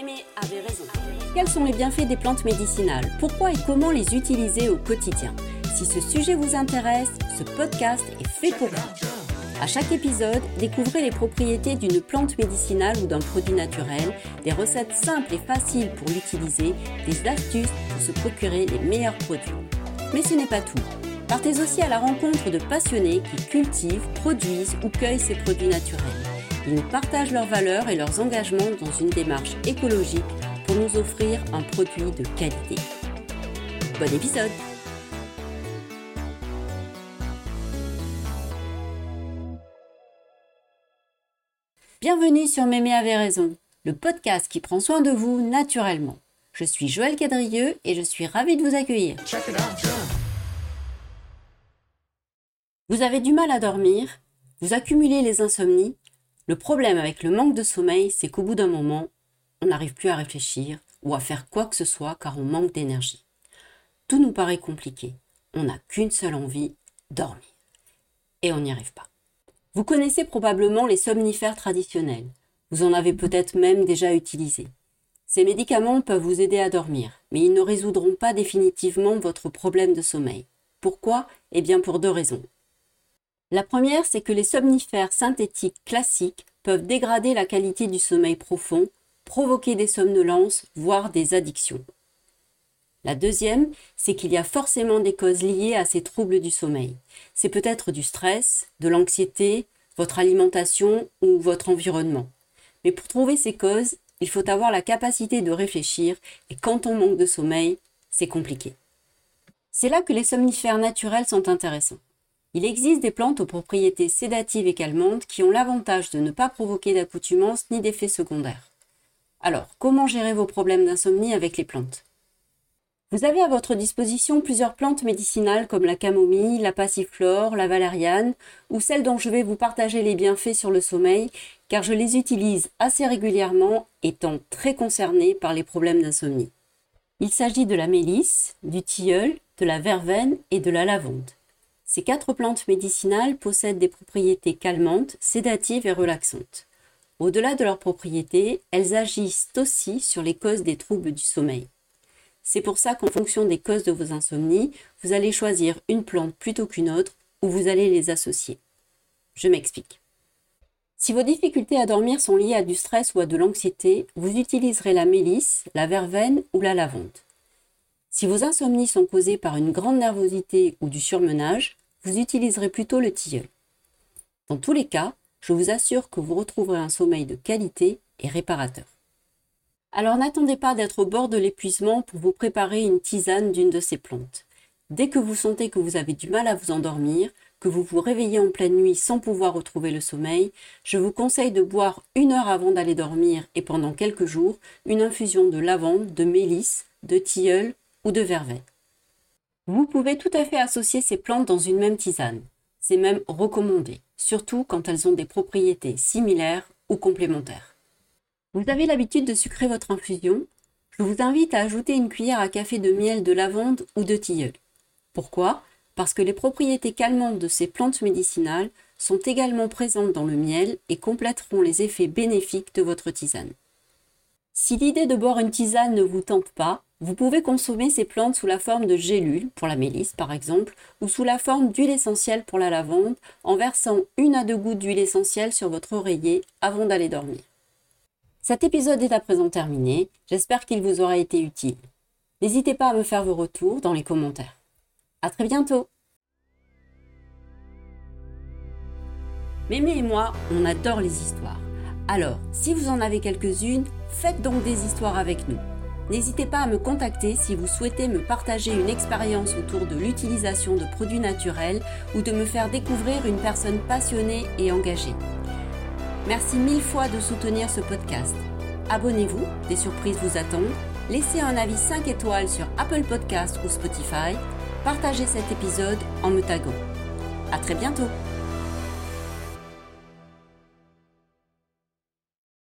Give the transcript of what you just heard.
Avait raison. Quels sont les bienfaits des plantes médicinales? Pourquoi et comment les utiliser au quotidien? Si ce sujet vous intéresse, ce podcast est fait pour vous. À chaque épisode, découvrez les propriétés d'une plante médicinale ou d'un produit naturel, des recettes simples et faciles pour l'utiliser, des astuces pour se procurer les meilleurs produits. Mais ce n'est pas tout. Partez aussi à la rencontre de passionnés qui cultivent, produisent ou cueillent ces produits naturels. Ils nous partagent leurs valeurs et leurs engagements dans une démarche écologique pour nous offrir un produit de qualité. Bon épisode Bienvenue sur Mémé avait raison, le podcast qui prend soin de vous naturellement. Je suis Joël Cadrieux et je suis ravie de vous accueillir. Vous avez du mal à dormir, vous accumulez les insomnies. Le problème avec le manque de sommeil, c'est qu'au bout d'un moment, on n'arrive plus à réfléchir ou à faire quoi que ce soit car on manque d'énergie. Tout nous paraît compliqué. On n'a qu'une seule envie, dormir. Et on n'y arrive pas. Vous connaissez probablement les somnifères traditionnels. Vous en avez peut-être même déjà utilisé. Ces médicaments peuvent vous aider à dormir, mais ils ne résoudront pas définitivement votre problème de sommeil. Pourquoi? Eh bien pour deux raisons. La première, c'est que les somnifères synthétiques classiques peuvent dégrader la qualité du sommeil profond, provoquer des somnolences, voire des addictions. La deuxième, c'est qu'il y a forcément des causes liées à ces troubles du sommeil. C'est peut-être du stress, de l'anxiété, votre alimentation ou votre environnement. Mais pour trouver ces causes, il faut avoir la capacité de réfléchir et quand on manque de sommeil, c'est compliqué. C'est là que les somnifères naturels sont intéressants. Il existe des plantes aux propriétés sédatives et calmantes qui ont l'avantage de ne pas provoquer d'accoutumance ni d'effets secondaires. Alors, comment gérer vos problèmes d'insomnie avec les plantes? Vous avez à votre disposition plusieurs plantes médicinales comme la camomille, la passiflore, la valériane ou celles dont je vais vous partager les bienfaits sur le sommeil car je les utilise assez régulièrement étant très concernée par les problèmes d'insomnie. Il s'agit de la mélisse, du tilleul, de la verveine et de la lavande. Ces quatre plantes médicinales possèdent des propriétés calmantes, sédatives et relaxantes. Au-delà de leurs propriétés, elles agissent aussi sur les causes des troubles du sommeil. C'est pour ça qu'en fonction des causes de vos insomnies, vous allez choisir une plante plutôt qu'une autre ou vous allez les associer. Je m'explique. Si vos difficultés à dormir sont liées à du stress ou à de l'anxiété, vous utiliserez la mélisse, la verveine ou la lavande. Si vos insomnies sont causées par une grande nervosité ou du surmenage, vous utiliserez plutôt le tilleul. Dans tous les cas, je vous assure que vous retrouverez un sommeil de qualité et réparateur. Alors n'attendez pas d'être au bord de l'épuisement pour vous préparer une tisane d'une de ces plantes. Dès que vous sentez que vous avez du mal à vous endormir, que vous vous réveillez en pleine nuit sans pouvoir retrouver le sommeil, je vous conseille de boire une heure avant d'aller dormir et pendant quelques jours une infusion de lavande, de mélisse, de tilleul ou de verveine. Vous pouvez tout à fait associer ces plantes dans une même tisane. C'est même recommandé, surtout quand elles ont des propriétés similaires ou complémentaires. Vous avez l'habitude de sucrer votre infusion Je vous invite à ajouter une cuillère à café de miel de lavande ou de tilleul. Pourquoi? Parce que les propriétés calmantes de ces plantes médicinales sont également présentes dans le miel et compléteront les effets bénéfiques de votre tisane. Si l'idée de boire une tisane ne vous tente pas, vous pouvez consommer ces plantes sous la forme de gélules, pour la mélisse par exemple, ou sous la forme d'huile essentielle pour la lavande, en versant une à deux gouttes d'huile essentielle sur votre oreiller avant d'aller dormir. Cet épisode est à présent terminé, j'espère qu'il vous aura été utile. N'hésitez pas à me faire vos retours dans les commentaires. À très bientôt Mémé et moi, on adore les histoires. Alors, si vous en avez quelques-unes, faites donc des histoires avec nous. N'hésitez pas à me contacter si vous souhaitez me partager une expérience autour de l'utilisation de produits naturels ou de me faire découvrir une personne passionnée et engagée. Merci mille fois de soutenir ce podcast. Abonnez-vous, des surprises vous attendent. Laissez un avis 5 étoiles sur Apple Podcast ou Spotify. Partagez cet épisode en me taguant. À très bientôt!